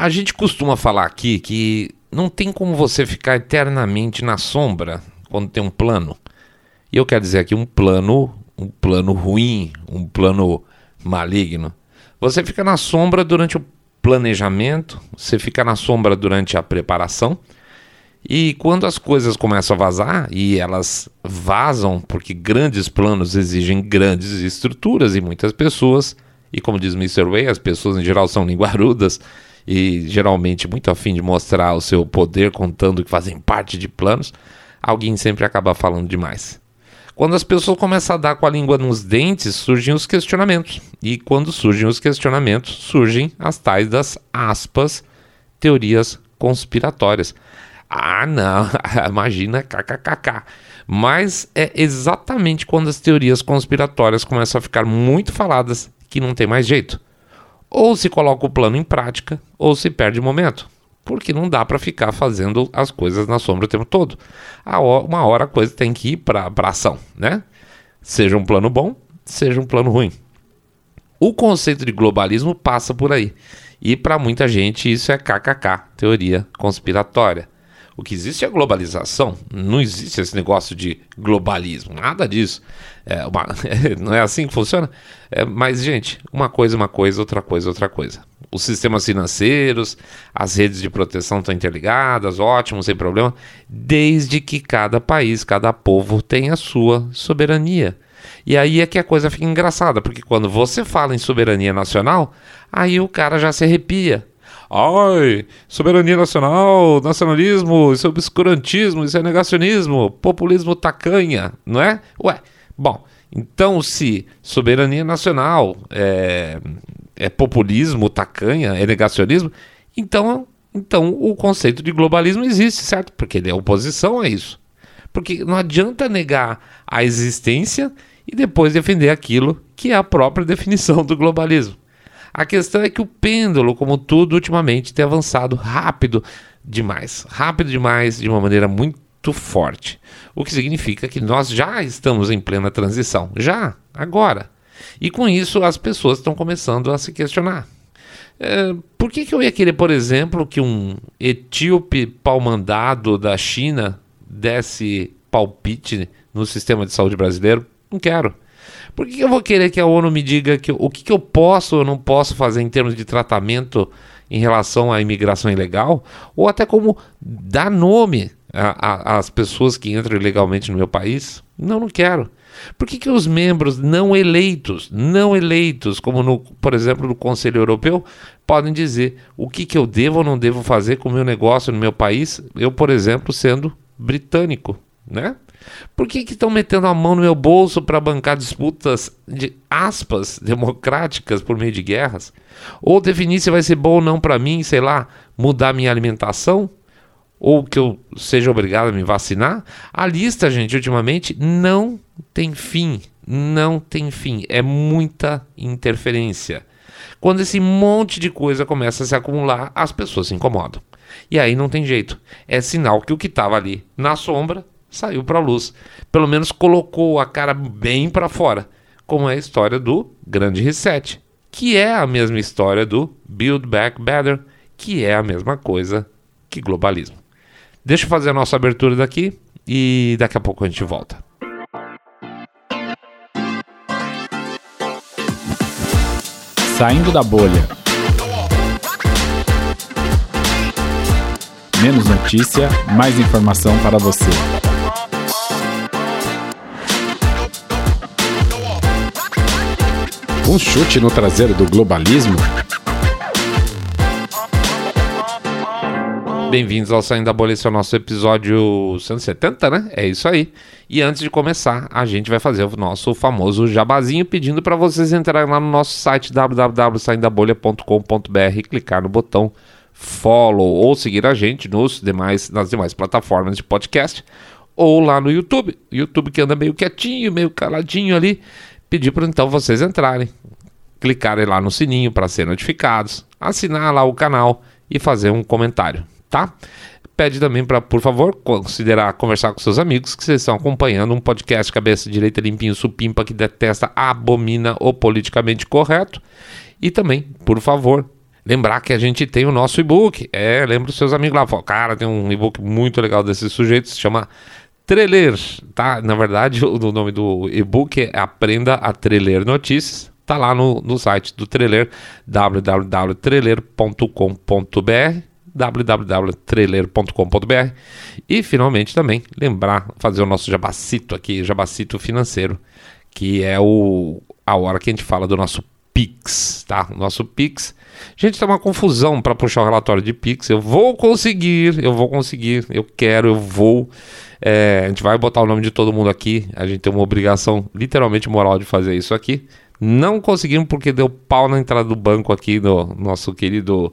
A gente costuma falar aqui que não tem como você ficar eternamente na sombra quando tem um plano. E eu quero dizer aqui um plano, um plano ruim, um plano maligno. Você fica na sombra durante o planejamento, você fica na sombra durante a preparação. E quando as coisas começam a vazar, e elas vazam porque grandes planos exigem grandes estruturas e muitas pessoas, e como diz Mr. Way, as pessoas em geral são linguarudas e geralmente muito afim de mostrar o seu poder contando que fazem parte de planos, alguém sempre acaba falando demais. Quando as pessoas começam a dar com a língua nos dentes, surgem os questionamentos. E quando surgem os questionamentos, surgem as tais das aspas teorias conspiratórias. Ah, não, imagina kkkk. Mas é exatamente quando as teorias conspiratórias começam a ficar muito faladas que não tem mais jeito. Ou se coloca o plano em prática, ou se perde o momento porque não dá para ficar fazendo as coisas na sombra o tempo todo. Uma hora a coisa tem que ir para ação, né? Seja um plano bom, seja um plano ruim. O conceito de globalismo passa por aí. E para muita gente isso é KKK, teoria conspiratória. O que existe é a globalização, não existe esse negócio de globalismo, nada disso. É uma, não é assim que funciona? É, mas, gente, uma coisa, uma coisa, outra coisa, outra coisa. Os sistemas financeiros, as redes de proteção estão interligadas, ótimo, sem problema, desde que cada país, cada povo tenha a sua soberania. E aí é que a coisa fica engraçada, porque quando você fala em soberania nacional, aí o cara já se arrepia. Ai, soberania nacional, nacionalismo, isso é obscurantismo, isso é negacionismo, populismo tacanha, não é? Ué, bom, então se soberania nacional é, é populismo, tacanha, é negacionismo, então, então o conceito de globalismo existe, certo? Porque ele é oposição a isso. Porque não adianta negar a existência e depois defender aquilo que é a própria definição do globalismo. A questão é que o pêndulo, como tudo ultimamente, tem avançado rápido demais rápido demais, de uma maneira muito forte. O que significa que nós já estamos em plena transição. Já, agora. E com isso as pessoas estão começando a se questionar. É, por que, que eu ia querer, por exemplo, que um etíope pau-mandado da China desse palpite no sistema de saúde brasileiro? Não quero. Por que eu vou querer que a ONU me diga que, o que, que eu posso ou não posso fazer em termos de tratamento em relação à imigração ilegal? Ou até como dar nome às pessoas que entram ilegalmente no meu país? Não, não quero. Por que, que os membros não eleitos, não eleitos, como no, por exemplo no Conselho Europeu, podem dizer o que, que eu devo ou não devo fazer com o meu negócio no meu país, eu, por exemplo, sendo britânico, né? Por que estão metendo a mão no meu bolso para bancar disputas de aspas democráticas por meio de guerras? Ou definir se vai ser bom ou não para mim, sei lá, mudar minha alimentação? Ou que eu seja obrigado a me vacinar? A lista, gente, ultimamente não tem fim. Não tem fim. É muita interferência. Quando esse monte de coisa começa a se acumular, as pessoas se incomodam. E aí não tem jeito. É sinal que o que estava ali na sombra saiu para a luz. Pelo menos colocou a cara bem para fora, como é a história do Grande Reset, que é a mesma história do Build Back Better, que é a mesma coisa que globalismo. Deixa eu fazer a nossa abertura daqui e daqui a pouco a gente volta. Saindo da bolha. Menos notícia, mais informação para você. Um chute no traseiro do globalismo? Bem-vindos ao Saindo da Bolha, esse é o nosso episódio 170, né? É isso aí. E antes de começar, a gente vai fazer o nosso famoso jabazinho pedindo para vocês entrarem lá no nosso site www.saindabolha.com.br, clicar no botão follow ou seguir a gente nos demais, nas demais plataformas de podcast ou lá no YouTube. YouTube que anda meio quietinho, meio caladinho ali pedir para então vocês entrarem, clicarem lá no sininho para ser notificados, assinar lá o canal e fazer um comentário, tá? Pede também para, por favor, considerar conversar com seus amigos que vocês estão acompanhando um podcast cabeça direita limpinho supimpa que detesta, abomina o politicamente correto. E também, por favor, Lembrar que a gente tem o nosso e-book. É, lembra os seus amigos lá. Cara, tem um e-book muito legal desse sujeito, se chama Treler, tá? Na verdade, o nome do e-book é Aprenda a Treler Notícias. Tá lá no, no site do Treler, www.treler.com.br www.trailer.com.br e finalmente também lembrar fazer o nosso jabacito aqui, jabacito financeiro, que é o a hora que a gente fala do nosso Pix, tá? Nosso Pix. Gente, tá uma confusão para puxar o relatório de Pix. Eu vou conseguir, eu vou conseguir, eu quero, eu vou. É, a gente vai botar o nome de todo mundo aqui. A gente tem uma obrigação literalmente moral de fazer isso aqui. Não conseguimos porque deu pau na entrada do banco aqui no nosso querido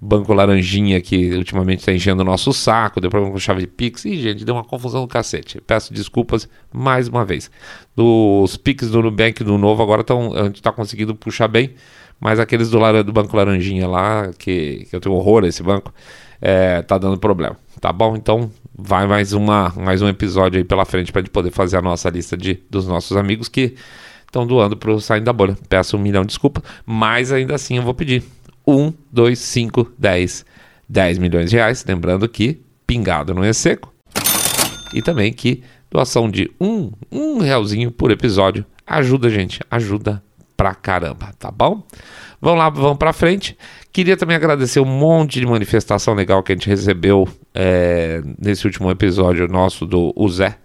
Banco Laranjinha que ultimamente está enchendo o nosso saco, deu problema com chave de Pix. E, gente, deu uma confusão do cacete. Peço desculpas mais uma vez. Os Pix do Nubank do novo agora tão, a gente está conseguindo puxar bem, mas aqueles do, do Banco Laranjinha lá, que, que eu tenho horror a esse banco, é, tá dando problema. Tá bom? Então vai mais, uma, mais um episódio aí pela frente para a gente poder fazer a nossa lista de, dos nossos amigos que estão doando para o Saindo da Bolha. Peço um milhão de desculpas, mas ainda assim eu vou pedir 1, 2, 5, 10. 10 milhões de reais. Lembrando que pingado não é seco. E também que doação de um, um realzinho por episódio ajuda gente, ajuda pra caramba, tá bom? Vamos lá, vamos pra frente. Queria também agradecer um monte de manifestação legal que a gente recebeu é, nesse último episódio nosso do Zé.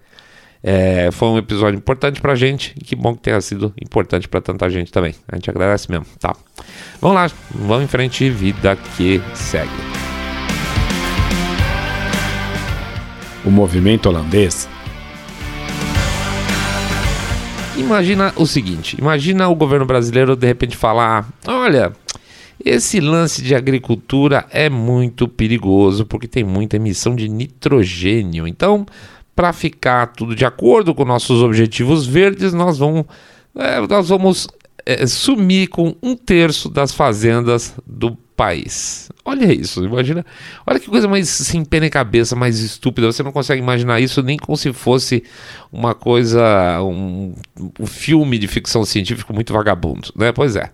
É, foi um episódio importante pra gente e que bom que tenha sido importante para tanta gente também. A gente agradece mesmo, tá? Vamos lá, vamos em frente, vida que segue. O movimento holandês. Imagina o seguinte: imagina o governo brasileiro de repente falar: olha, esse lance de agricultura é muito perigoso porque tem muita emissão de nitrogênio. Então, para ficar tudo de acordo com nossos objetivos verdes, nós vamos, é, nós vamos é, sumir com um terço das fazendas do país. Olha isso, imagina. Olha que coisa mais sem pé nem cabeça, mais estúpida. Você não consegue imaginar isso nem como se fosse uma coisa, um, um filme de ficção científica muito vagabundo, né? Pois é.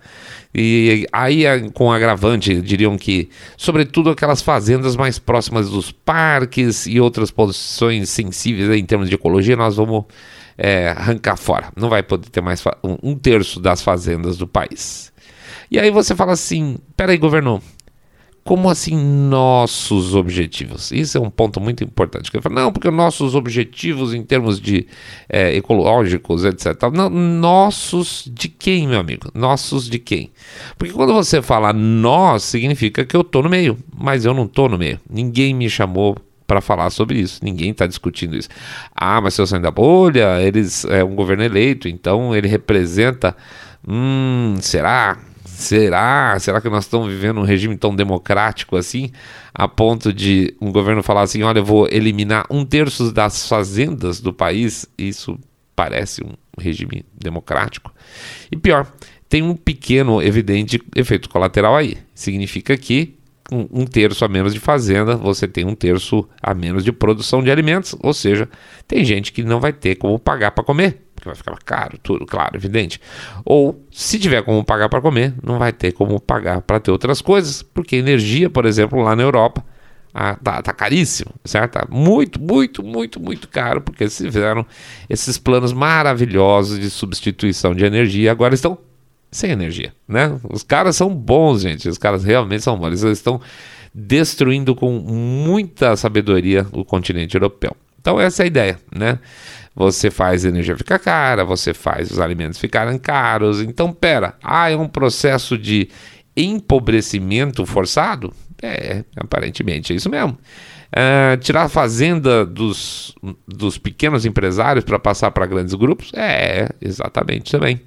E aí, com agravante, diriam que, sobretudo, aquelas fazendas mais próximas dos parques e outras posições sensíveis em termos de ecologia, nós vamos é, arrancar fora. Não vai poder ter mais um, um terço das fazendas do país. E aí você fala assim: peraí, governo, como assim nossos objetivos? Isso é um ponto muito importante. Eu falo, não, porque nossos objetivos em termos de é, ecológicos, etc. Não, nossos de quem, meu amigo? Nossos de quem? Porque quando você fala nós, significa que eu estou no meio, mas eu não estou no meio. Ninguém me chamou para falar sobre isso. Ninguém está discutindo isso. Ah, mas se eu sair da bolha, eles é um governo eleito, então ele representa. Hum, será? Será? Será que nós estamos vivendo um regime tão democrático assim, a ponto de um governo falar assim: olha, eu vou eliminar um terço das fazendas do país? Isso parece um regime democrático. E pior, tem um pequeno, evidente efeito colateral aí. Significa que um terço a menos de fazenda, você tem um terço a menos de produção de alimentos, ou seja, tem gente que não vai ter como pagar para comer porque vai ficar caro, tudo, claro, evidente. Ou, se tiver como pagar para comer, não vai ter como pagar para ter outras coisas, porque energia, por exemplo, lá na Europa, ah, tá, tá, caríssimo, certo? Tá muito, muito, muito, muito caro, porque eles fizeram esses planos maravilhosos de substituição de energia agora estão sem energia, né? Os caras são bons, gente, os caras realmente são bons, eles estão destruindo com muita sabedoria o continente europeu. Então essa é a ideia, né? Você faz a energia ficar cara, você faz os alimentos ficarem caros. Então, pera, ah, é um processo de empobrecimento forçado? É, aparentemente é isso mesmo. Uh, tirar a fazenda dos, dos pequenos empresários para passar para grandes grupos? É, exatamente também.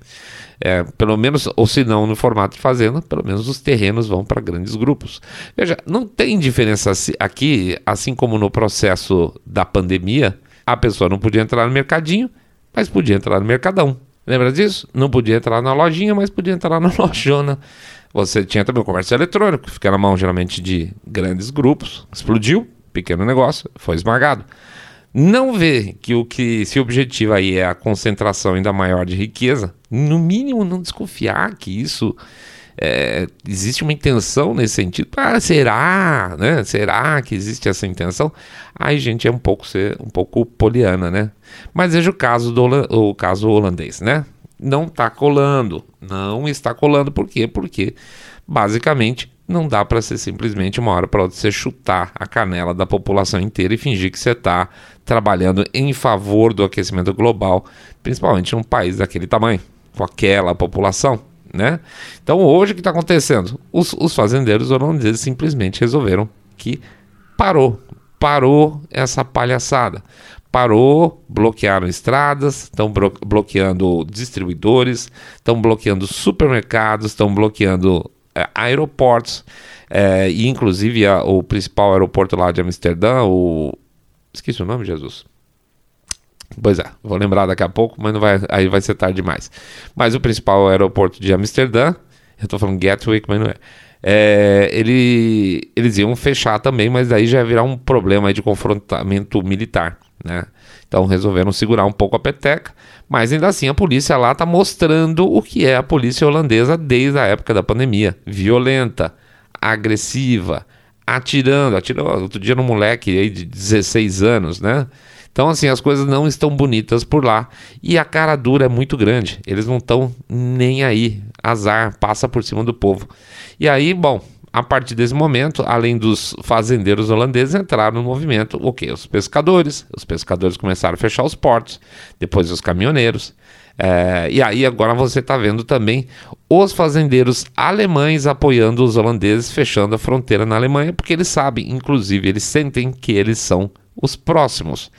É, pelo menos, ou se não no formato de fazenda, pelo menos os terrenos vão para grandes grupos. Veja, não tem diferença aqui, assim como no processo da pandemia, a pessoa não podia entrar no mercadinho, mas podia entrar no mercadão. Lembra disso? Não podia entrar na lojinha, mas podia entrar na lojona. Você tinha também o comércio eletrônico, que fica na mão geralmente de grandes grupos. Explodiu, pequeno negócio, foi esmagado. Não vê que o que se objetiva aí é a concentração ainda maior de riqueza, no mínimo não desconfiar que isso é, existe uma intenção nesse sentido. Ah, será? Né? Será que existe essa intenção? Aí, gente, é um pouco ser um pouco poliana, né? Mas veja o caso do o caso holandês, né? Não está colando, não está colando. Por quê? Porque basicamente não dá para ser simplesmente uma hora para outra você chutar a canela da população inteira e fingir que você está trabalhando em favor do aquecimento global, principalmente num país daquele tamanho, com aquela população né? Então hoje o que está acontecendo? Os, os fazendeiros holandeses simplesmente resolveram que parou, parou essa palhaçada. Parou, bloquearam estradas, estão bloqueando distribuidores, estão bloqueando supermercados, estão bloqueando é, aeroportos, é, e inclusive a, o principal aeroporto lá de Amsterdã, o. Esqueci o nome, Jesus. Pois é, vou lembrar daqui a pouco, mas não vai, aí vai ser tarde demais. Mas o principal aeroporto de Amsterdã, eu estou falando Gatwick, mas não é. é ele, eles iam fechar também, mas daí já ia virar um problema de confrontamento militar, né? Então resolveram segurar um pouco a peteca, mas ainda assim a polícia lá está mostrando o que é a polícia holandesa desde a época da pandemia: violenta, agressiva, atirando, atirou outro dia no moleque aí de 16 anos, né? Então, assim, as coisas não estão bonitas por lá. E a cara dura é muito grande. Eles não estão nem aí. Azar, passa por cima do povo. E aí, bom, a partir desse momento, além dos fazendeiros holandeses, entraram no movimento o quê? Os pescadores. Os pescadores começaram a fechar os portos, depois os caminhoneiros. É, e aí agora você está vendo também os fazendeiros alemães apoiando os holandeses, fechando a fronteira na Alemanha, porque eles sabem, inclusive, eles sentem que eles são os próximos.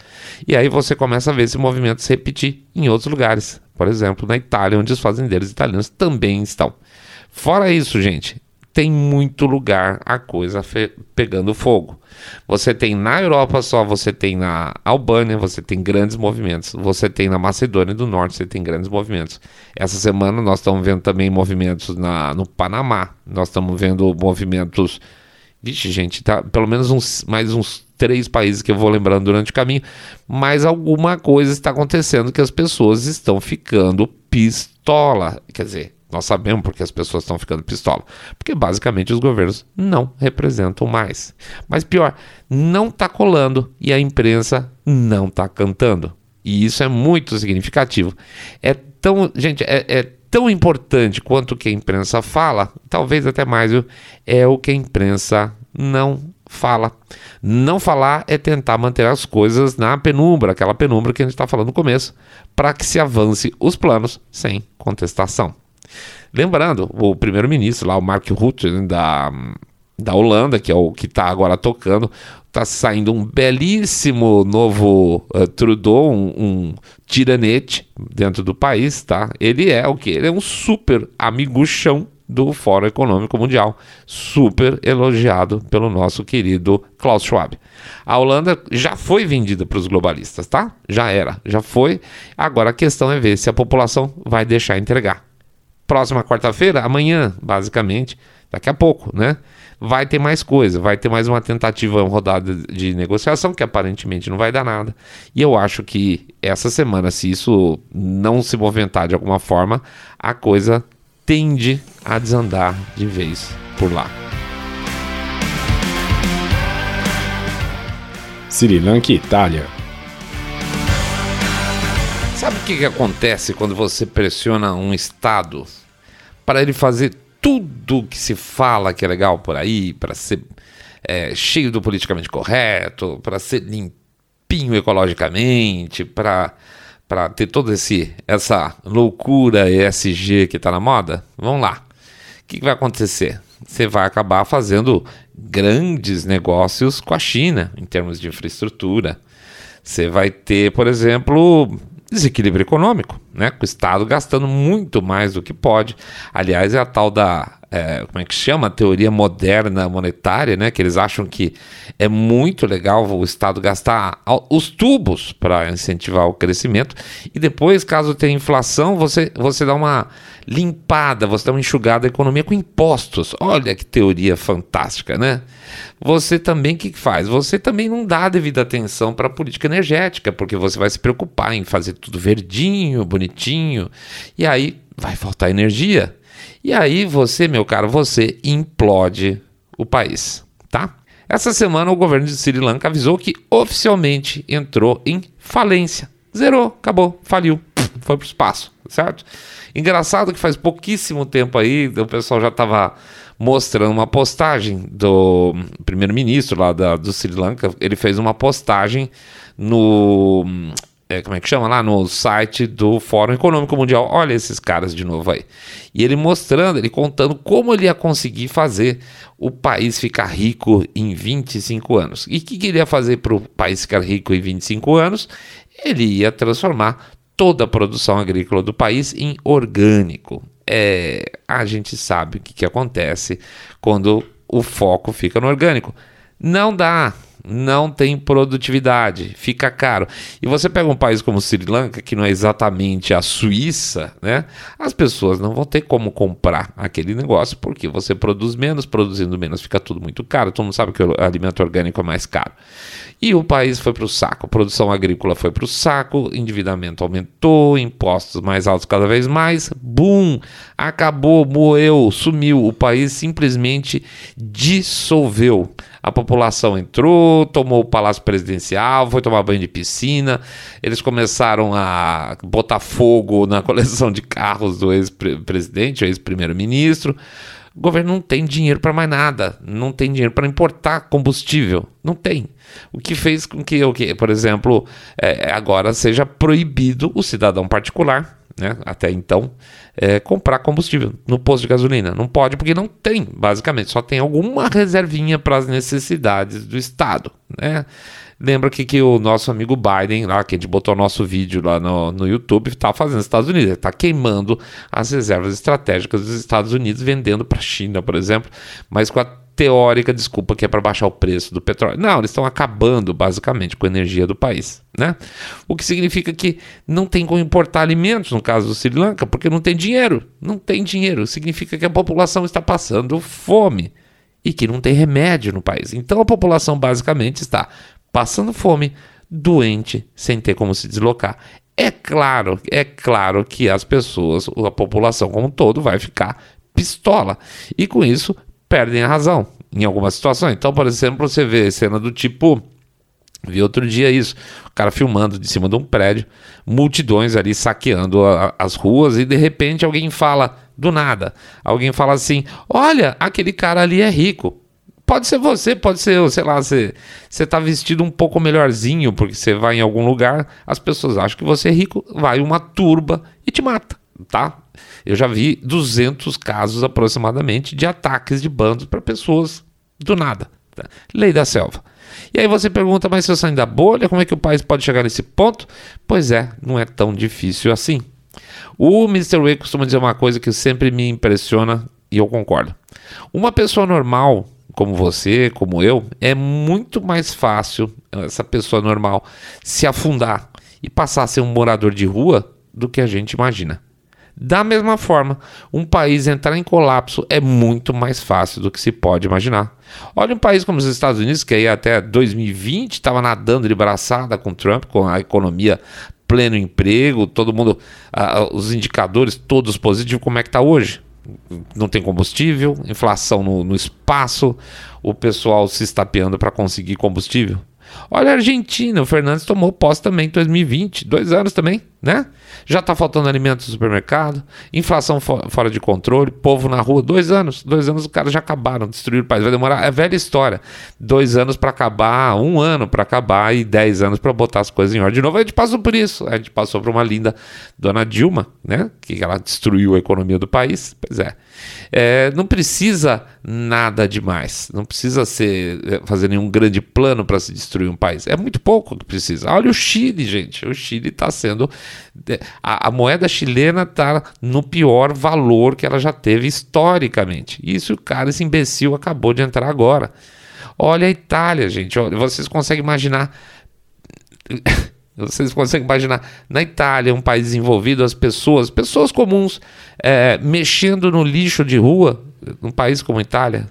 E aí você começa a ver esse movimento se repetir em outros lugares, por exemplo, na Itália, onde os fazendeiros italianos também estão. Fora isso, gente, tem muito lugar a coisa pegando fogo. Você tem na Europa só, você tem na Albânia, você tem grandes movimentos. Você tem na Macedônia do Norte, você tem grandes movimentos. Essa semana nós estamos vendo também movimentos na, no Panamá. Nós estamos vendo movimentos. Vixe, gente, tá pelo menos uns, mais uns três países que eu vou lembrando durante o caminho, mas alguma coisa está acontecendo que as pessoas estão ficando pistola. Quer dizer, nós sabemos porque as pessoas estão ficando pistola. Porque basicamente os governos não representam mais. Mas pior, não está colando e a imprensa não está cantando. E isso é muito significativo. É tão, gente, é, é tão importante quanto o que a imprensa fala, talvez até mais, viu? é o que a imprensa não fala. Não falar é tentar manter as coisas na penumbra, aquela penumbra que a gente está falando no começo, para que se avance os planos sem contestação. Lembrando, o primeiro-ministro lá, o Mark Rutte, da, da Holanda, que é o que está agora tocando, está saindo um belíssimo novo uh, Trudeau, um, um, tiranete dentro do país, tá? Ele é o que? Ele é um super amiguchão do Fórum Econômico Mundial, super elogiado pelo nosso querido Klaus Schwab. A Holanda já foi vendida para os globalistas, tá? Já era, já foi. Agora a questão é ver se a população vai deixar entregar. Próxima quarta-feira, amanhã, basicamente, daqui a pouco, né? Vai ter mais coisa, vai ter mais uma tentativa, uma rodada de negociação que aparentemente não vai dar nada. E eu acho que essa semana, se isso não se movimentar de alguma forma, a coisa tende a desandar de vez por lá. Sri Lanka e Itália. Sabe o que, que acontece quando você pressiona um Estado para ele fazer tudo que se fala que é legal por aí, para ser é, cheio do politicamente correto, para ser limpinho ecologicamente, para para ter toda essa loucura ESG que está na moda, vamos lá. O que, que vai acontecer? Você vai acabar fazendo grandes negócios com a China em termos de infraestrutura. Você vai ter, por exemplo, desequilíbrio econômico, né? Com o Estado gastando muito mais do que pode. Aliás, é a tal da é, como é que chama? A teoria moderna monetária, né? Que eles acham que é muito legal o Estado gastar os tubos para incentivar o crescimento e depois, caso tenha inflação, você, você dá uma limpada, você dá uma enxugada da economia com impostos. Olha que teoria fantástica, né? Você também o que faz? Você também não dá devida atenção para a política energética, porque você vai se preocupar em fazer tudo verdinho, bonitinho, e aí vai faltar energia. E aí você, meu caro, você implode o país, tá? Essa semana o governo de Sri Lanka avisou que oficialmente entrou em falência. Zerou, acabou, faliu, foi pro espaço, certo? Engraçado que faz pouquíssimo tempo aí, o pessoal já estava mostrando uma postagem do primeiro-ministro lá da, do Sri Lanka. Ele fez uma postagem no é, como é que chama lá no site do Fórum Econômico Mundial. Olha esses caras de novo aí. E ele mostrando, ele contando como ele ia conseguir fazer o país ficar rico em 25 anos. E o que, que ele ia fazer para o país ficar rico em 25 anos? Ele ia transformar toda a produção agrícola do país em orgânico. É, a gente sabe o que, que acontece quando o foco fica no orgânico. Não dá, não tem produtividade, fica caro. E você pega um país como Sri Lanka, que não é exatamente a Suíça, né? As pessoas não vão ter como comprar aquele negócio porque você produz menos, produzindo menos fica tudo muito caro. Todo mundo sabe que o alimento orgânico é mais caro. E o país foi para o saco, produção agrícola foi para o saco, endividamento aumentou, impostos mais altos cada vez mais, bum, acabou, moeu, sumiu. O país simplesmente dissolveu. A população entrou, tomou o palácio presidencial, foi tomar banho de piscina. Eles começaram a botar fogo na coleção de carros do ex-presidente, ex-primeiro-ministro. O governo não tem dinheiro para mais nada, não tem dinheiro para importar combustível, não tem. O que fez com que, por exemplo, é, agora seja proibido o cidadão particular, né, até então, é, comprar combustível no posto de gasolina. Não pode porque não tem, basicamente, só tem alguma reservinha para as necessidades do Estado. Né? Lembra que, que o nosso amigo Biden, lá, que a gente botou nosso vídeo lá no, no YouTube, está fazendo nos Estados Unidos. Está queimando as reservas estratégicas dos Estados Unidos, vendendo para a China, por exemplo, mas com a teórica desculpa que é para baixar o preço do petróleo. Não, eles estão acabando basicamente com a energia do país, né? O que significa que não tem como importar alimentos no caso do Sri Lanka, porque não tem dinheiro. Não tem dinheiro, significa que a população está passando fome e que não tem remédio no país. Então a população basicamente está passando fome, doente, sem ter como se deslocar. É claro, é claro que as pessoas, a população como um todo vai ficar pistola. E com isso perdem a razão em algumas situações. Então, por exemplo, você vê cena do tipo. Vi outro dia isso, o cara filmando de cima de um prédio, multidões ali saqueando a, as ruas e de repente alguém fala, do nada, alguém fala assim: Olha, aquele cara ali é rico. Pode ser você, pode ser, sei lá, você, você tá vestido um pouco melhorzinho porque você vai em algum lugar, as pessoas acham que você é rico, vai uma turba e te mata, tá? Eu já vi 200 casos aproximadamente de ataques de bandos para pessoas do nada. Tá? Lei da selva. E aí você pergunta, mas se eu sair da bolha, como é que o país pode chegar nesse ponto? Pois é, não é tão difícil assim. O Mr. Way costuma dizer uma coisa que sempre me impressiona e eu concordo. Uma pessoa normal como você, como eu, é muito mais fácil essa pessoa normal se afundar e passar a ser um morador de rua do que a gente imagina. Da mesma forma, um país entrar em colapso é muito mais fácil do que se pode imaginar. Olha um país como os Estados Unidos, que aí até 2020 estava nadando de braçada com Trump, com a economia pleno emprego, todo mundo, os indicadores todos positivos, como é que está hoje? não tem combustível, inflação no, no espaço, o pessoal se estapeando para conseguir combustível. Olha a Argentina, o Fernandes tomou posse também em 2020, dois anos também, né? Já está faltando alimentos no supermercado, inflação fora de controle, povo na rua, dois anos, dois anos os caras já acabaram, destruíram o país, vai demorar, é velha história, dois anos para acabar, um ano para acabar e dez anos para botar as coisas em ordem de novo, a gente passou por isso, a gente passou por uma linda dona Dilma, né? Que ela destruiu a economia do país, pois é, é não precisa nada demais, não precisa ser, é, fazer nenhum grande plano para se destruir um país, é muito pouco que precisa, olha o Chile, gente, o Chile está sendo a, a moeda chilena está no pior valor que ela já teve historicamente. Isso o cara, esse imbecil, acabou de entrar agora. Olha a Itália, gente. Vocês conseguem imaginar. Vocês conseguem imaginar na Itália, um país desenvolvido, as pessoas, pessoas comuns, é, mexendo no lixo de rua, num país como a Itália.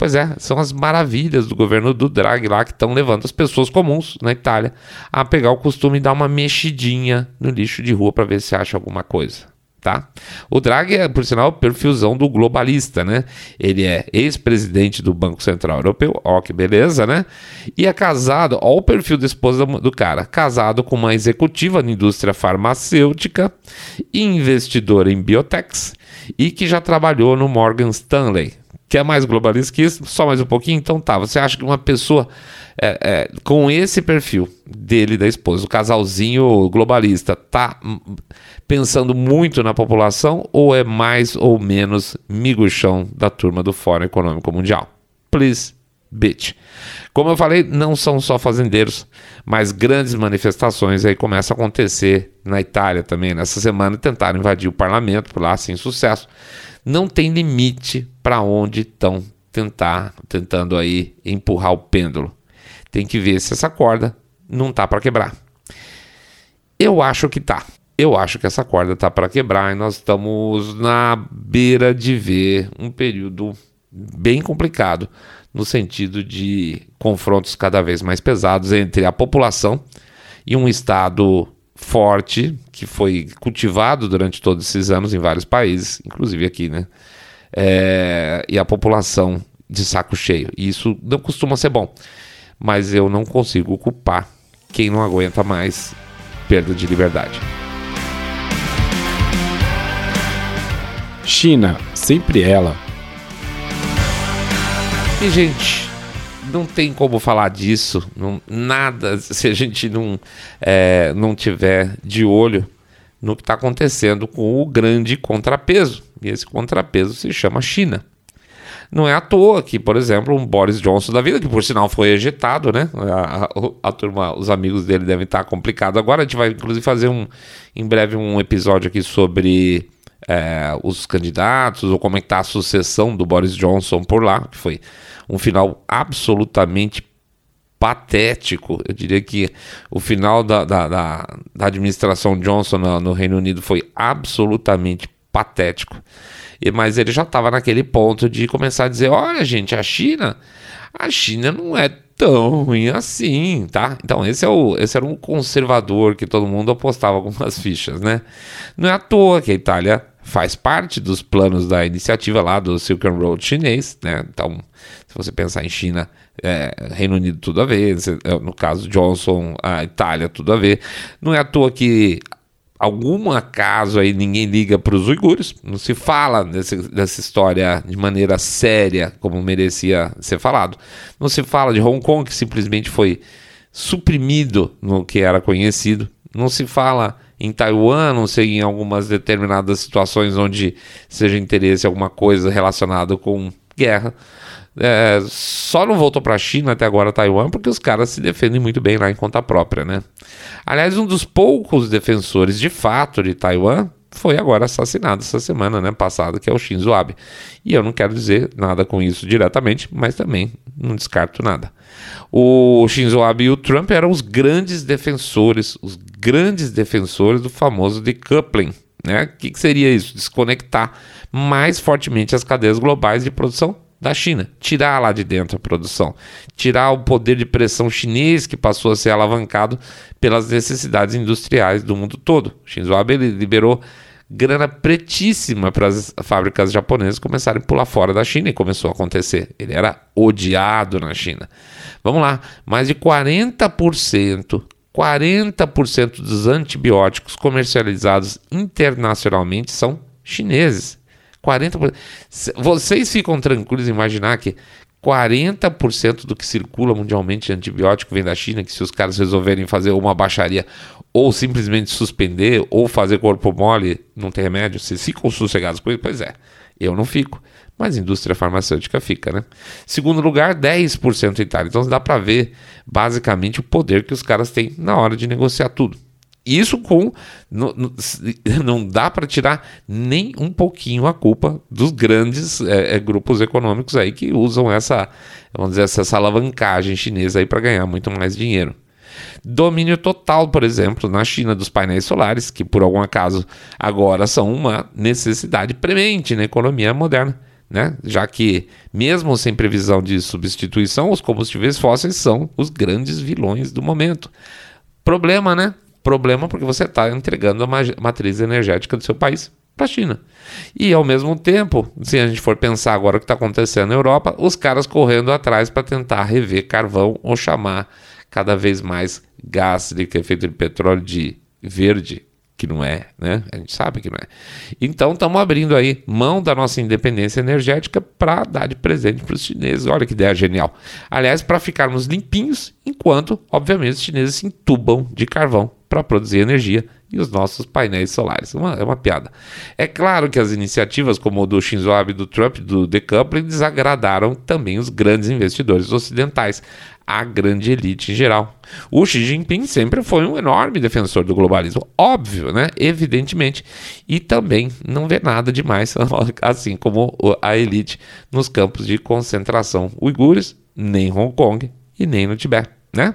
Pois é, são as maravilhas do governo do Draghi lá que estão levando as pessoas comuns na Itália a pegar o costume e dar uma mexidinha no lixo de rua para ver se acha alguma coisa. tá? O Draghi é, por sinal, perfilzão do globalista, né? Ele é ex-presidente do Banco Central Europeu, ó que beleza, né? E é casado, ó o perfil da esposa do cara, casado com uma executiva na indústria farmacêutica, investidora em biotechs e que já trabalhou no Morgan Stanley. Que é mais globalista que isso? Só mais um pouquinho? Então tá. Você acha que uma pessoa é, é, com esse perfil dele da esposa, o casalzinho globalista, tá pensando muito na população ou é mais ou menos miguxão da turma do Fórum Econômico Mundial? Please, bitch. Como eu falei, não são só fazendeiros, mas grandes manifestações aí começam a acontecer na Itália também. Nessa semana tentaram invadir o parlamento por lá sem sucesso. Não tem limite para onde estão tentar tentando aí empurrar o pêndulo. Tem que ver se essa corda não tá para quebrar. Eu acho que tá. Eu acho que essa corda tá para quebrar e nós estamos na beira de ver um período bem complicado no sentido de confrontos cada vez mais pesados entre a população e um Estado forte que foi cultivado durante todos esses anos em vários países, inclusive aqui, né? É, e a população de saco cheio. E isso não costuma ser bom mas eu não consigo culpar quem não aguenta mais perda de liberdade. China, sempre ela. E gente, não tem como falar disso, não, nada se a gente não, é, não tiver de olho no que está acontecendo com o grande contrapeso. E esse contrapeso se chama China. Não é à toa que, por exemplo, um Boris Johnson da vida, que por sinal foi ejetado, né? A, a, a turma, os amigos dele devem estar complicados. Agora a gente vai, inclusive, fazer um, em breve um episódio aqui sobre é, os candidatos, ou como é está a sucessão do Boris Johnson por lá, que foi um final absolutamente patético. Eu diria que o final da, da, da, da administração Johnson no, no Reino Unido foi absolutamente patético mas ele já estava naquele ponto de começar a dizer: olha, gente, a China, a China não é tão ruim assim, tá? Então, esse, é o, esse era um conservador que todo mundo apostava algumas fichas, né? Não é à toa que a Itália faz parte dos planos da iniciativa lá do Silk Road chinês, né? Então, se você pensar em China, é, Reino Unido, tudo a ver. No caso Johnson, a Itália, tudo a ver. Não é à toa que algum acaso aí ninguém liga para os uigures, não se fala desse, dessa história de maneira séria como merecia ser falado. Não se fala de Hong Kong que simplesmente foi suprimido no que era conhecido. Não se fala em Taiwan, não sei em algumas determinadas situações onde seja interesse alguma coisa relacionada com guerra. É, só não voltou para a China até agora, Taiwan, porque os caras se defendem muito bem lá em conta própria, né? Aliás, um dos poucos defensores de fato de Taiwan foi agora assassinado essa semana, né, passada, que é o Shinzo Abe. E eu não quero dizer nada com isso diretamente, mas também não descarto nada. O Shinzo Abe e o Trump eram os grandes defensores, os grandes defensores do famoso decoupling, né? O que, que seria isso? Desconectar mais fortemente as cadeias globais de produção da China, tirar lá de dentro a produção, tirar o poder de pressão chinês que passou a ser alavancado pelas necessidades industriais do mundo todo. Shinzo Abe liberou grana pretíssima para as fábricas japonesas começarem a pular fora da China e começou a acontecer. Ele era odiado na China. Vamos lá, mais de 40%, 40% dos antibióticos comercializados internacionalmente são chineses. 40%. Vocês ficam tranquilos em imaginar que 40% do que circula mundialmente de antibiótico vem da China, que se os caras resolverem fazer uma baixaria ou simplesmente suspender ou fazer corpo mole, não tem remédio, vocês ficam sossegados com isso? Pois é, eu não fico, mas a indústria farmacêutica fica, né? Segundo lugar, 10% Itália. Então dá para ver basicamente o poder que os caras têm na hora de negociar tudo. Isso com. Não, não dá para tirar nem um pouquinho a culpa dos grandes é, é, grupos econômicos aí que usam essa, vamos dizer, essa, essa alavancagem chinesa aí para ganhar muito mais dinheiro. Domínio total, por exemplo, na China dos painéis solares, que por algum acaso agora são uma necessidade premente na economia moderna. Né? Já que, mesmo sem previsão de substituição, os combustíveis fósseis são os grandes vilões do momento. Problema, né? Problema porque você está entregando a matriz energética do seu país para a China. E ao mesmo tempo, se a gente for pensar agora o que está acontecendo na Europa, os caras correndo atrás para tentar rever carvão ou chamar cada vez mais gás de que é feito de petróleo de verde, que não é, né? A gente sabe que não é. Então estamos abrindo aí mão da nossa independência energética para dar de presente para os chineses. Olha que ideia genial. Aliás, para ficarmos limpinhos, enquanto, obviamente, os chineses se entubam de carvão para produzir energia e os nossos painéis solares. Uma, é uma piada. É claro que as iniciativas como o do Shinzo Abe, do Trump, do decoupling desagradaram também os grandes investidores ocidentais, a grande elite em geral. O Xi Jinping sempre foi um enorme defensor do globalismo, óbvio, né? Evidentemente. E também não vê nada demais, assim como a elite nos campos de concentração uigures, nem Hong Kong e nem no Tibete, né?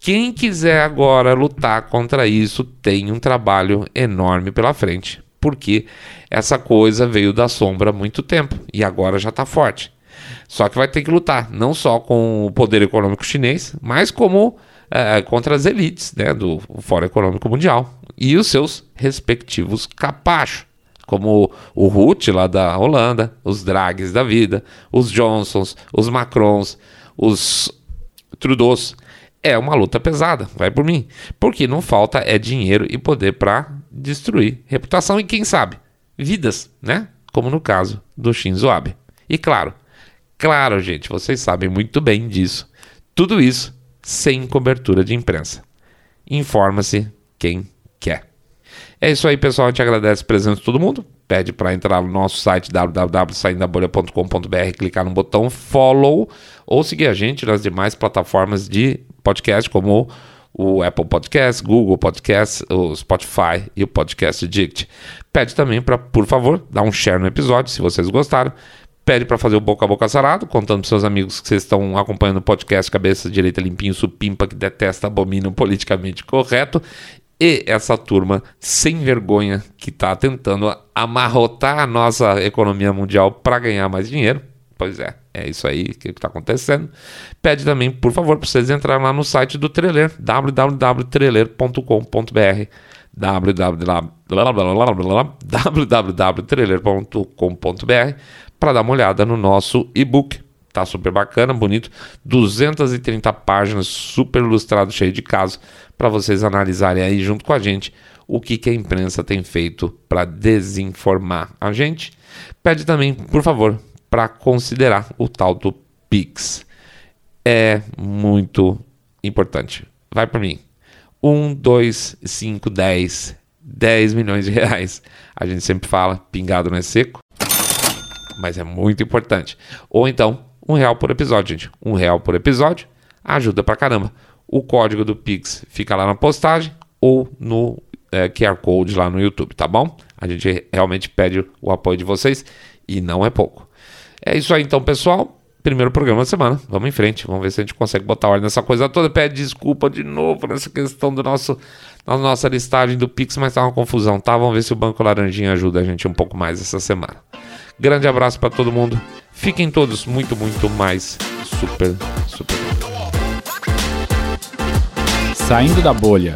Quem quiser agora lutar contra isso tem um trabalho enorme pela frente, porque essa coisa veio da sombra há muito tempo e agora já está forte. Só que vai ter que lutar não só com o poder econômico chinês, mas como é, contra as elites né, do Fórum Econômico Mundial e os seus respectivos capachos, como o Rutte lá da Holanda, os Dragues da vida, os Johnsons, os Macrons, os Trudeaus. É uma luta pesada, vai por mim. Porque não falta é dinheiro e poder para destruir reputação e quem sabe vidas, né? Como no caso do Shinzo Abe. E claro, Claro, gente, vocês sabem muito bem disso. Tudo isso sem cobertura de imprensa. Informa-se quem quer. É isso aí, pessoal. A gente agradece a presença de todo mundo. Pede para entrar no nosso site www.saindabolha.com.br, clicar no botão follow ou seguir a gente nas demais plataformas de podcast, como o Apple Podcast, Google Podcast, o Spotify e o Podcast Addict. Pede também para, por favor, dar um share no episódio, se vocês gostaram pede para fazer o boca a boca sarado, contando para seus amigos que vocês estão acompanhando o podcast Cabeça Direita Limpinho Supimpa, que detesta, abomina o politicamente correto, e essa turma sem vergonha que está tentando amarrotar a nossa economia mundial para ganhar mais dinheiro. Pois é, é isso aí que está acontecendo. Pede também, por favor, para vocês entrarem lá no site do Treler, www.treler.com.br www.treler.com.br para dar uma olhada no nosso e-book. Tá super bacana, bonito, 230 páginas, super ilustrado, cheio de casos, para vocês analisarem aí junto com a gente o que, que a imprensa tem feito para desinformar a gente. Pede também, por favor, para considerar o tal do Pix. É muito importante. Vai para mim. 1, 2, 5, 10, 10 milhões de reais. A gente sempre fala, pingado não é seco mas é muito importante. Ou então, um real por episódio, gente. Um real por episódio ajuda pra caramba. O código do Pix fica lá na postagem ou no é, QR Code lá no YouTube, tá bom? A gente realmente pede o apoio de vocês e não é pouco. É isso aí então, pessoal. Primeiro programa da semana. Vamos em frente. Vamos ver se a gente consegue botar ordem nessa coisa toda. Pede desculpa de novo nessa questão do nosso, da nossa listagem do Pix, mas tá uma confusão, tá? Vamos ver se o Banco Laranjinha ajuda a gente um pouco mais essa semana. Grande abraço para todo mundo. Fiquem todos muito, muito mais super, super. Saindo da bolha.